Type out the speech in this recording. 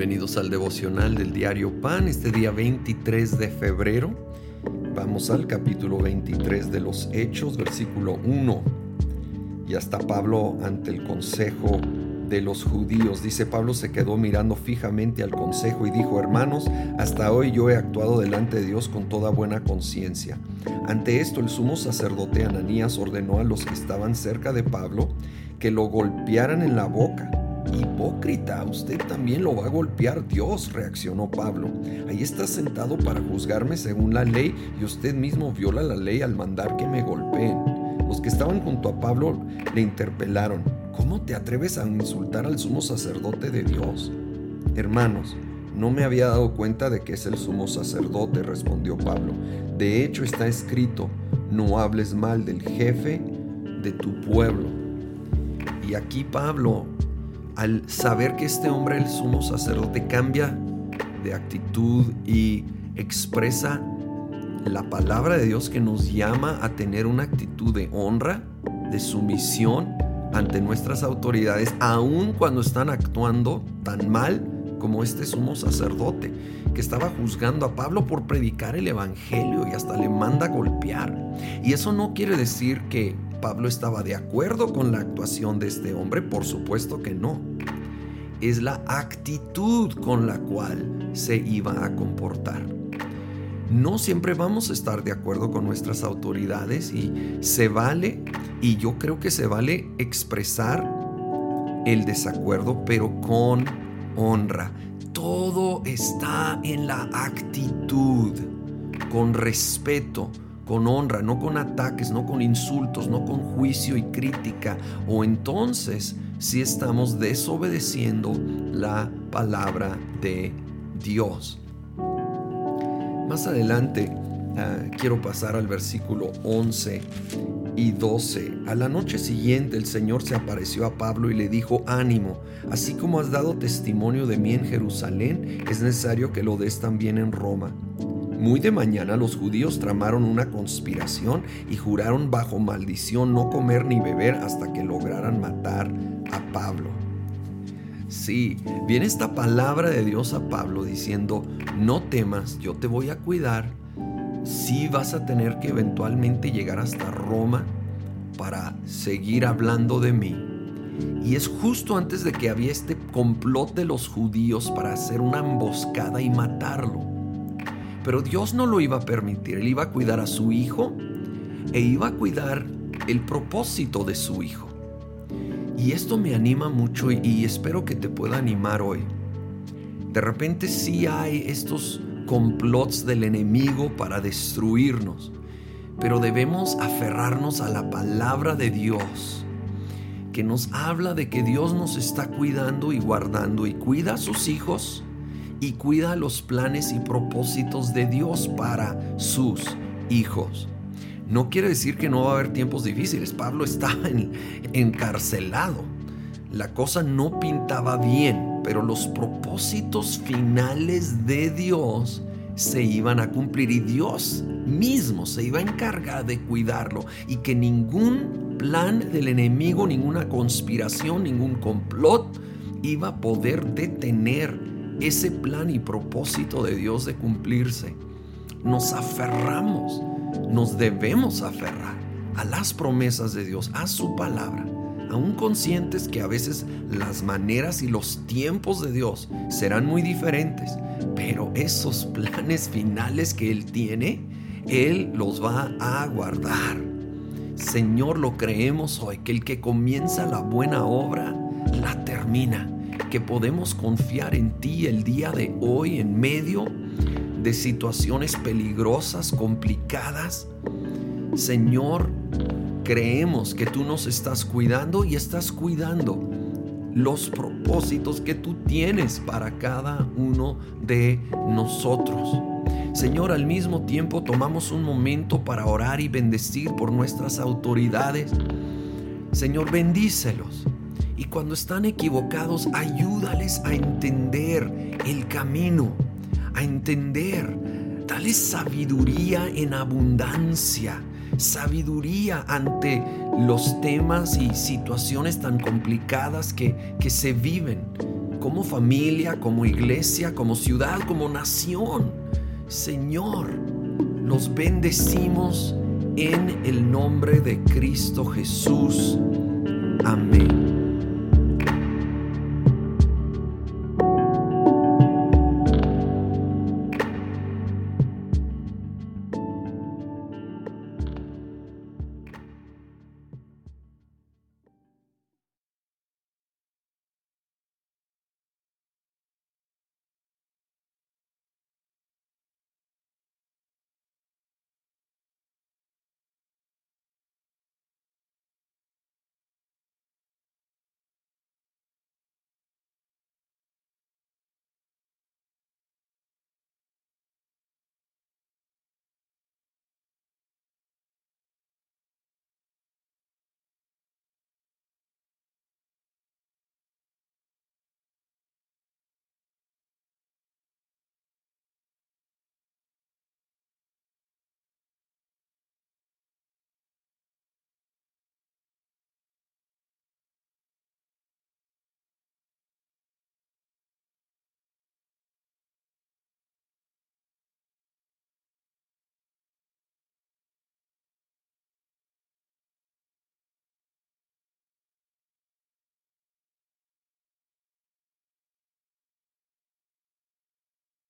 Bienvenidos al devocional del diario Pan, este día 23 de febrero. Vamos al capítulo 23 de los Hechos, versículo 1. Y hasta Pablo ante el consejo de los judíos. Dice Pablo se quedó mirando fijamente al consejo y dijo, hermanos, hasta hoy yo he actuado delante de Dios con toda buena conciencia. Ante esto el sumo sacerdote Ananías ordenó a los que estaban cerca de Pablo que lo golpearan en la boca Hipócrita, usted también lo va a golpear Dios, reaccionó Pablo. Ahí está sentado para juzgarme según la ley y usted mismo viola la ley al mandar que me golpeen. Los que estaban junto a Pablo le interpelaron. ¿Cómo te atreves a insultar al sumo sacerdote de Dios? Hermanos, no me había dado cuenta de que es el sumo sacerdote, respondió Pablo. De hecho está escrito, no hables mal del jefe de tu pueblo. Y aquí Pablo al saber que este hombre, el sumo sacerdote, cambia de actitud y expresa la palabra de Dios que nos llama a tener una actitud de honra, de sumisión ante nuestras autoridades, aun cuando están actuando tan mal como este sumo sacerdote, que estaba juzgando a Pablo por predicar el Evangelio y hasta le manda a golpear. Y eso no quiere decir que Pablo estaba de acuerdo con la actuación de este hombre, por supuesto que no. Es la actitud con la cual se iba a comportar. No siempre vamos a estar de acuerdo con nuestras autoridades y se vale, y yo creo que se vale expresar el desacuerdo, pero con honra. Todo está en la actitud, con respeto, con honra, no con ataques, no con insultos, no con juicio y crítica. O entonces si estamos desobedeciendo la palabra de Dios. Más adelante ah, quiero pasar al versículo 11 y 12. A la noche siguiente el Señor se apareció a Pablo y le dijo, ánimo, así como has dado testimonio de mí en Jerusalén, es necesario que lo des también en Roma. Muy de mañana los judíos tramaron una conspiración y juraron bajo maldición no comer ni beber hasta que lograran matar a Pablo. Sí, viene esta palabra de Dios a Pablo diciendo, no temas, yo te voy a cuidar. Sí vas a tener que eventualmente llegar hasta Roma para seguir hablando de mí. Y es justo antes de que había este complot de los judíos para hacer una emboscada y matarlo. Pero Dios no lo iba a permitir, Él iba a cuidar a su hijo e iba a cuidar el propósito de su hijo. Y esto me anima mucho y, espero que te pueda animar hoy. De repente sí hay estos complots del enemigo para destruirnos, pero debemos aferrarnos a la palabra de Dios, que nos habla de que Dios nos está cuidando y guardando y cuida a sus hijos y cuida los planes y propósitos de Dios para sus hijos. No quiere decir que no va a haber tiempos difíciles. Pablo estaba encarcelado. La cosa no pintaba bien, pero los propósitos finales de Dios se iban a cumplir y Dios mismo se iba a encargar de cuidarlo y que ningún plan del enemigo, ninguna conspiración, ningún complot iba a poder detener ese plan y propósito de Dios de cumplirse, nos aferramos, nos debemos aferrar a las promesas de Dios, a su palabra, aún conscientes que a veces las maneras y los tiempos de Dios serán muy diferentes, pero esos planes finales que Él tiene, Él los va a guardar. Señor, lo creemos hoy, que el que comienza la buena obra, la termina que podemos confiar en ti el día de hoy en medio de situaciones peligrosas, complicadas. Señor, creemos que tú nos estás cuidando y estás cuidando los propósitos que tú tienes para cada uno de nosotros. Señor, al mismo tiempo tomamos un momento para orar y bendecir por nuestras autoridades. Señor, bendícelos. Y cuando están equivocados, ayúdales a entender el camino, a entender. Dale sabiduría en abundancia, sabiduría ante los temas y situaciones tan complicadas que, que se viven. como familia, como iglesia, como ciudad, como nación. Señor, los bendecimos en el nombre de Cristo Jesús. Amén.